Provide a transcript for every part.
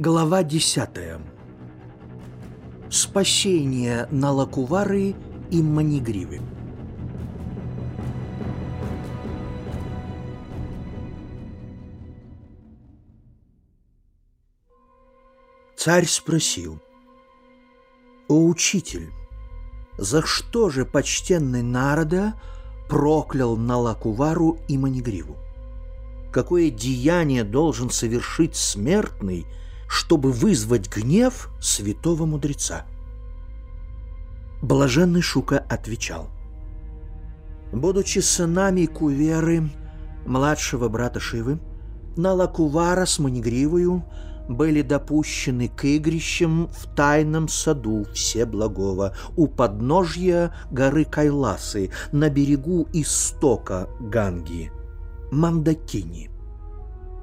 Глава десятая. Спасение Налакувары и Манигривы. Царь спросил, «О, учитель, за что же почтенный народа проклял Налакувару и Манигриву? Какое деяние должен совершить смертный – чтобы вызвать гнев святого мудреца. Блаженный Шука отвечал. Будучи сынами Куверы, младшего брата Шивы, Налакувара с Манигривою были допущены к игрищам в тайном саду Всеблагого у подножья горы Кайласы на берегу истока Ганги, Мандакини.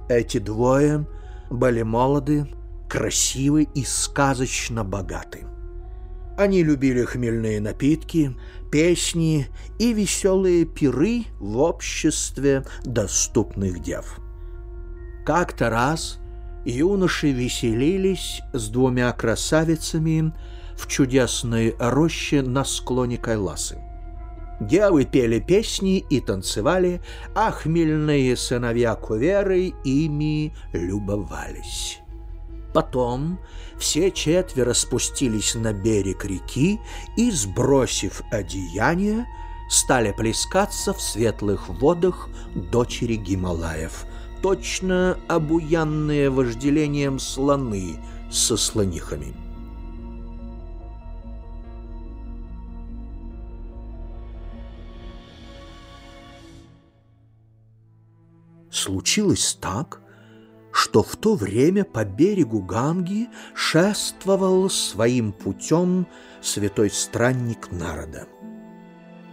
Эти двое были молоды, красивы и сказочно богаты. Они любили хмельные напитки, песни и веселые пиры в обществе доступных дев. Как-то раз юноши веселились с двумя красавицами в чудесной роще на склоне Кайласы. Девы пели песни и танцевали, а хмельные сыновья Куверы ими любовались. Потом все четверо спустились на берег реки и, сбросив одеяние, стали плескаться в светлых водах дочери Гималаев, точно обуянные вожделением слоны со слонихами. Случилось так, что в то время по берегу Ганги шествовал своим путем святой странник народа.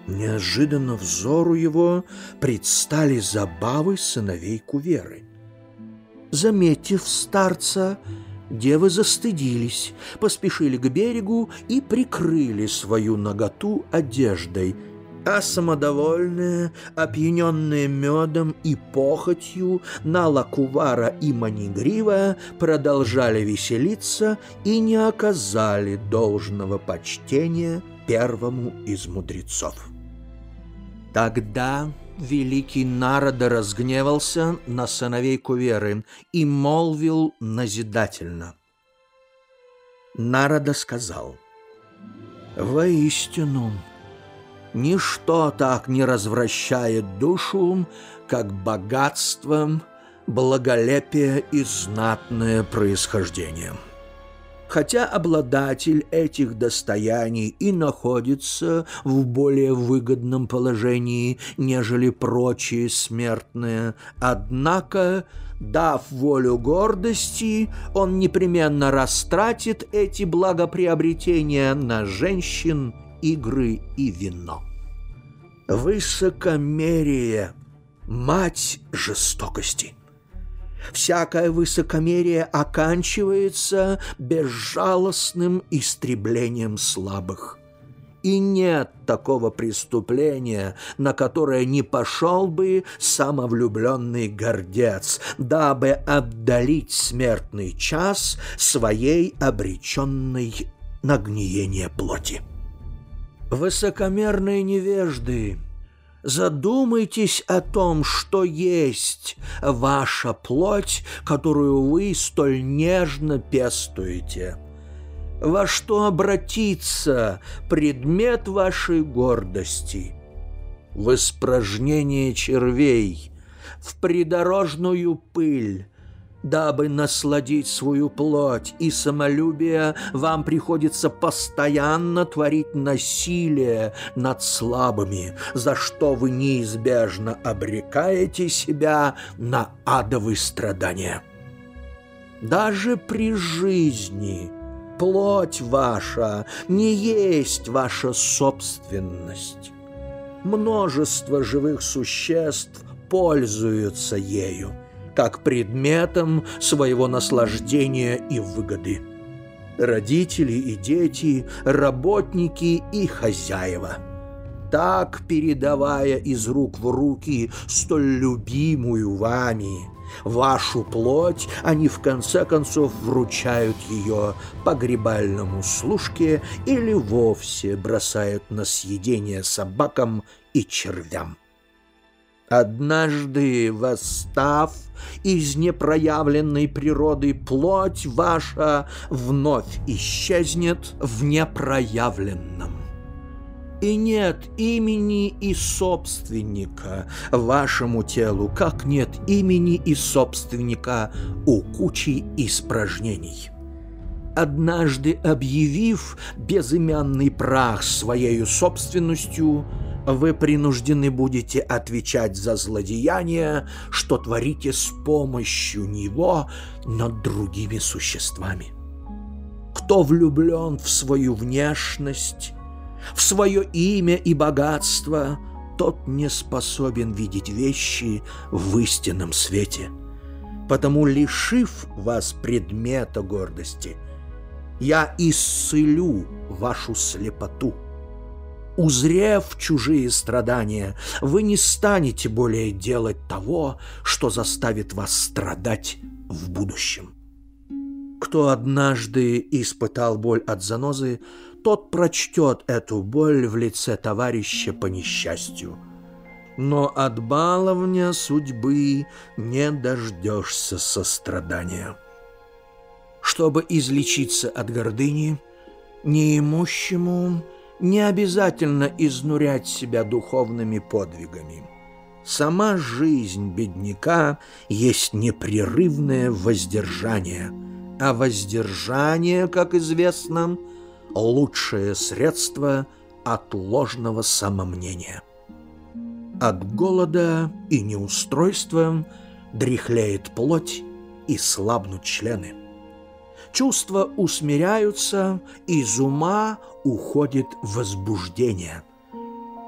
Неожиданно взору его предстали забавы сыновей Куверы. Заметив старца, девы застыдились, поспешили к берегу и прикрыли свою наготу одеждой – а самодовольные, опьяненные медом и похотью, Налакувара и Манигрива продолжали веселиться и не оказали должного почтения первому из мудрецов. Тогда великий Народа разгневался на сыновей Куверы и молвил назидательно. Народа сказал, «Воистину, — Ничто так не развращает душу, как богатством, благолепие и знатное происхождение. Хотя обладатель этих достояний и находится в более выгодном положении, нежели прочие смертные, однако, дав волю гордости, он непременно растратит эти благоприобретения на женщин игры и вино. Высокомерие – мать жестокости. Всякое высокомерие оканчивается безжалостным истреблением слабых. И нет такого преступления, на которое не пошел бы самовлюбленный гордец, дабы отдалить смертный час своей обреченной на гниение плоти. Высокомерные невежды, задумайтесь о том, что есть ваша плоть, которую вы столь нежно пестуете. Во что обратиться предмет вашей гордости? В испражнение червей, в придорожную пыль, Дабы насладить свою плоть и самолюбие, вам приходится постоянно творить насилие над слабыми, за что вы неизбежно обрекаете себя на адовые страдания. Даже при жизни плоть ваша не есть ваша собственность. Множество живых существ пользуются ею – как предметом своего наслаждения и выгоды. Родители и дети, работники и хозяева. Так, передавая из рук в руки столь любимую вами, вашу плоть, они в конце концов вручают ее погребальному служке или вовсе бросают на съедение собакам и червям. Однажды, восстав из непроявленной природы, плоть ваша вновь исчезнет в непроявленном и нет имени и собственника вашему телу, как нет имени и собственника у кучи испражнений. Однажды объявив безымянный прах своей собственностью, вы принуждены будете отвечать за злодеяния, что творите с помощью него над другими существами. Кто влюблен в свою внешность, в свое имя и богатство, тот не способен видеть вещи в истинном свете. Потому, лишив вас предмета гордости, я исцелю вашу слепоту. Узрев чужие страдания, вы не станете более делать того, что заставит вас страдать в будущем. Кто однажды испытал боль от занозы, тот прочтет эту боль в лице товарища по несчастью. Но от баловня судьбы не дождешься сострадания. Чтобы излечиться от гордыни, неимущему не обязательно изнурять себя духовными подвигами. Сама жизнь бедняка есть непрерывное воздержание, а воздержание, как известно, — лучшее средство от ложного самомнения. От голода и неустройства дряхляет плоть и слабнут члены. Чувства усмиряются, из ума уходит возбуждение.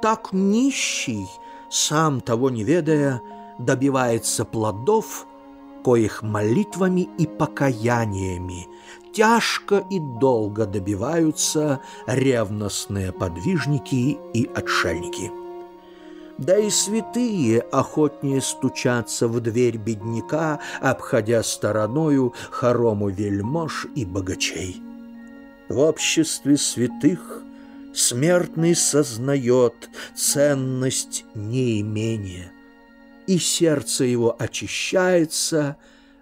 Так нищий, сам того не ведая, добивается плодов, коих молитвами и покаяниями тяжко и долго добиваются ревностные подвижники и отшельники. Да и святые охотнее стучатся в дверь бедняка, обходя стороною хорому вельмож и богачей. В обществе святых смертный сознает ценность неимения, и сердце его очищается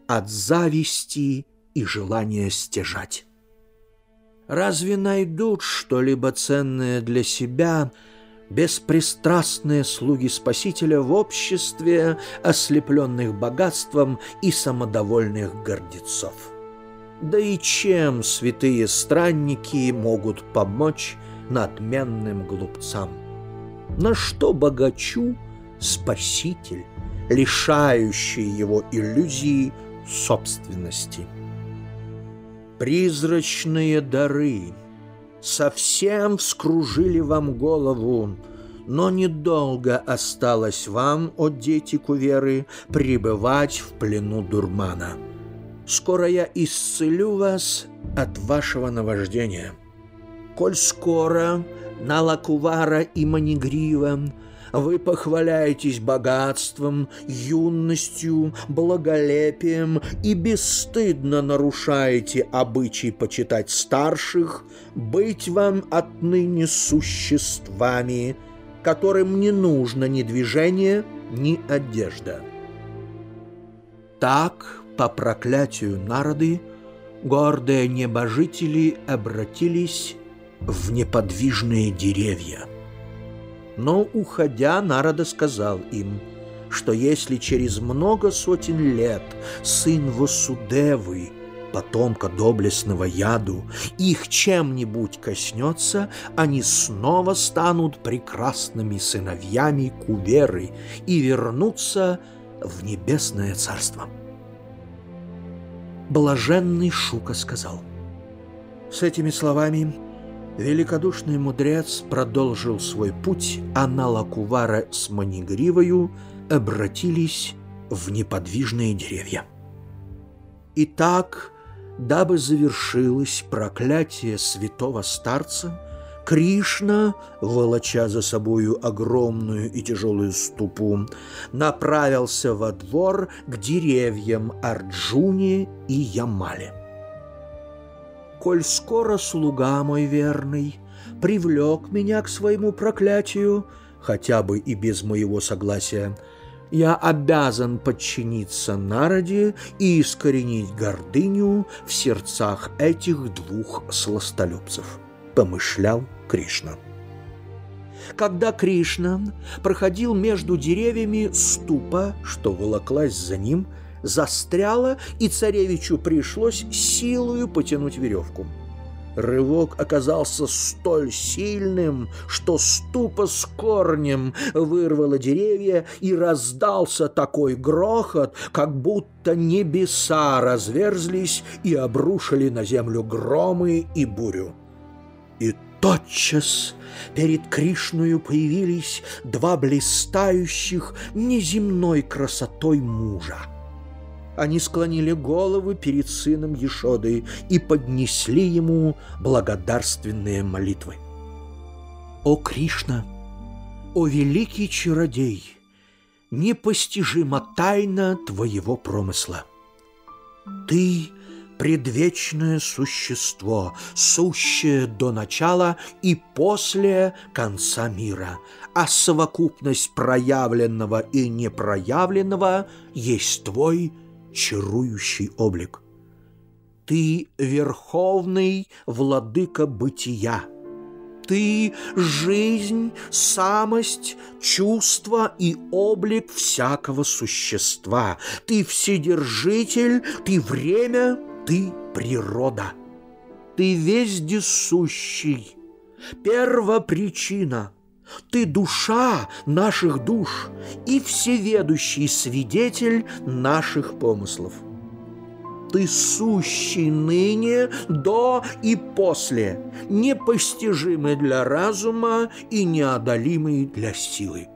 от зависти и желание стяжать. Разве найдут что-либо ценное для себя беспристрастные слуги Спасителя в обществе ослепленных богатством и самодовольных гордецов? Да и чем святые странники могут помочь надменным глупцам? На что богачу Спаситель, лишающий его иллюзии собственности? Призрачные дары совсем вскружили вам голову, но недолго осталось вам, о дети Куверы, пребывать в плену дурмана. Скоро я исцелю вас от вашего наваждения. Коль скоро на Лакувара и Манигрива вы похваляетесь богатством, юностью, благолепием и бесстыдно нарушаете обычай почитать старших, быть вам отныне существами, которым не нужно ни движение, ни одежда. Так, по проклятию народы, гордые небожители обратились в неподвижные деревья – но, уходя, Народа сказал им, что если через много сотен лет сын Васудевы, потомка доблестного яду, их чем-нибудь коснется, они снова станут прекрасными сыновьями Куверы и вернутся в небесное царство. Блаженный Шука сказал. С этими словами Великодушный мудрец продолжил свой путь, а Налакувара с Манигривою обратились в неподвижные деревья. Итак, дабы завершилось проклятие святого старца, Кришна, волоча за собою огромную и тяжелую ступу, направился во двор к деревьям Арджуни и Ямале. «Коль скоро слуга мой верный привлек меня к своему проклятию, хотя бы и без моего согласия, я обязан подчиниться народе и искоренить гордыню в сердцах этих двух сластолюбцев», — помышлял Кришна. Когда Кришна проходил между деревьями, ступа, что волоклась за ним, застряла, и царевичу пришлось силою потянуть веревку. Рывок оказался столь сильным, что ступа с корнем вырвала деревья, и раздался такой грохот, как будто небеса разверзлись и обрушили на землю громы и бурю. И тотчас перед Кришною появились два блистающих неземной красотой мужа. Они склонили головы перед сыном Ешоды и поднесли ему благодарственные молитвы. «О Кришна! О великий чародей! Непостижима тайна твоего промысла! Ты — предвечное существо, сущее до начала и после конца мира, а совокупность проявленного и непроявленного есть твой чарующий облик. Ты верховный владыка бытия. Ты — жизнь, самость, чувство и облик всякого существа. Ты вседержитель, ты время — ты природа, ты вездесущий, первопричина, ты душа наших душ и всеведущий свидетель наших помыслов. Ты сущий ныне, до и после, непостижимый для разума и неодолимый для силы.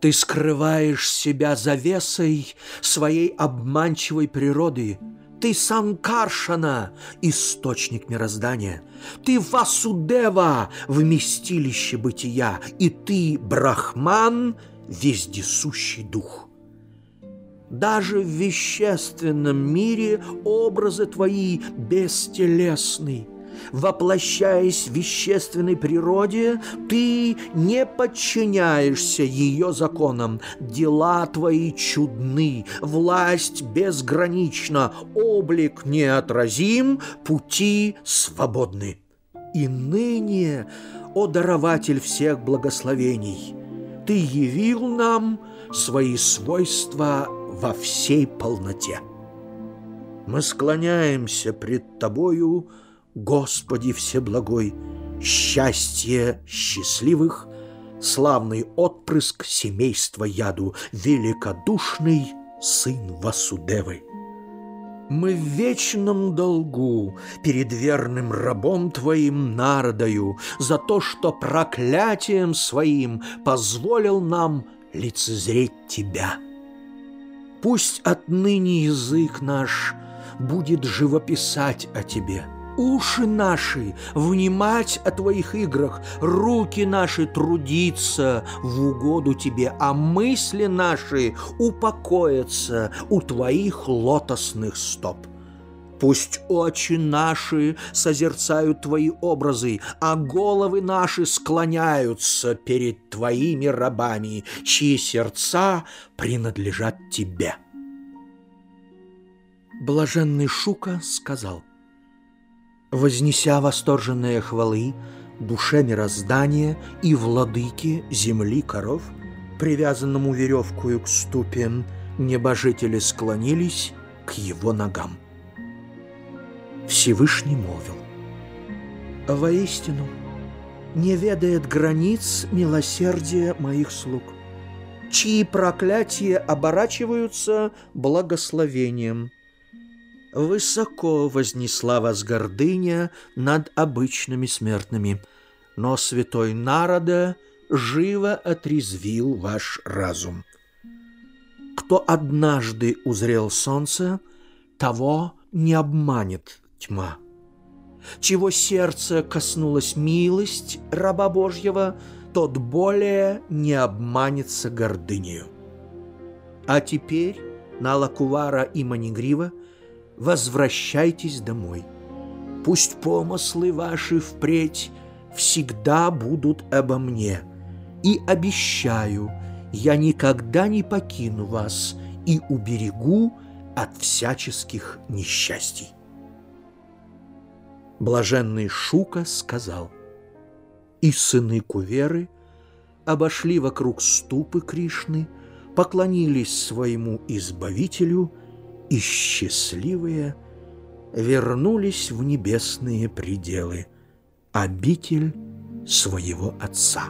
Ты скрываешь себя завесой своей обманчивой природы – ты Санкаршана, источник мироздания. Ты Васудева, вместилище бытия. И ты Брахман, вездесущий дух. Даже в вещественном мире образы твои бестелесны – воплощаясь в вещественной природе, ты не подчиняешься ее законам. Дела твои чудны, власть безгранична, облик неотразим, пути свободны. И ныне, о дарователь всех благословений, ты явил нам свои свойства во всей полноте. Мы склоняемся пред Тобою, Господи Всеблагой, счастье счастливых, славный отпрыск семейства яду, великодушный сын Васудевы. Мы в вечном долгу перед верным рабом Твоим народою за то, что проклятием своим позволил нам лицезреть Тебя. Пусть отныне язык наш будет живописать о Тебе – уши наши внимать о Твоих играх, руки наши трудиться в угоду Тебе, а мысли наши упокоятся у Твоих лотосных стоп. Пусть очи наши созерцают Твои образы, а головы наши склоняются перед Твоими рабами, чьи сердца принадлежат Тебе. Блаженный Шука сказал, вознеся восторженные хвалы душе мироздания и владыке земли коров, привязанному веревкою к ступе, небожители склонились к его ногам. Всевышний молвил, «Воистину, не ведает границ милосердия моих слуг, чьи проклятия оборачиваются благословением» Высоко вознесла вас гордыня над обычными смертными, но святой народа живо отрезвил ваш разум. Кто однажды узрел солнце, того не обманет тьма. чего сердце коснулась милость раба Божьего, тот более не обманется гордынею. А теперь, на Лакувара и Манигрива, возвращайтесь домой. Пусть помыслы ваши впредь всегда будут обо мне. И обещаю, я никогда не покину вас и уберегу от всяческих несчастий. Блаженный Шука сказал, «И сыны Куверы обошли вокруг ступы Кришны, поклонились своему Избавителю и счастливые вернулись в небесные пределы, обитель своего Отца».